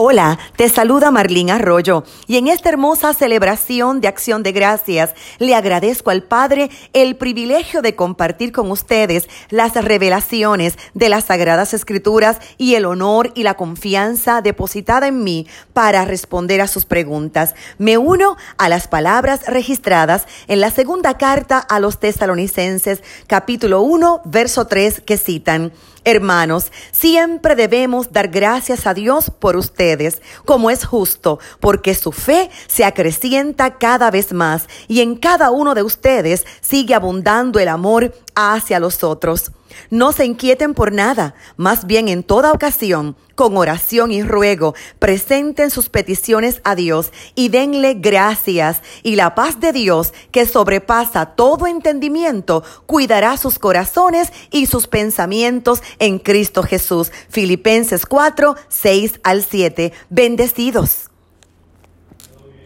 Hola, te saluda Marlene Arroyo y en esta hermosa celebración de acción de gracias le agradezco al Padre el privilegio de compartir con ustedes las revelaciones de las Sagradas Escrituras y el honor y la confianza depositada en mí para responder a sus preguntas. Me uno a las palabras registradas en la segunda carta a los tesalonicenses capítulo 1 verso 3 que citan. Hermanos, siempre debemos dar gracias a Dios por como es justo, porque su fe se acrecienta cada vez más y en cada uno de ustedes sigue abundando el amor hacia los otros. No se inquieten por nada, más bien en toda ocasión, con oración y ruego, presenten sus peticiones a Dios y denle gracias. Y la paz de Dios, que sobrepasa todo entendimiento, cuidará sus corazones y sus pensamientos en Cristo Jesús. Filipenses 4, 6 al 7. Bendecidos.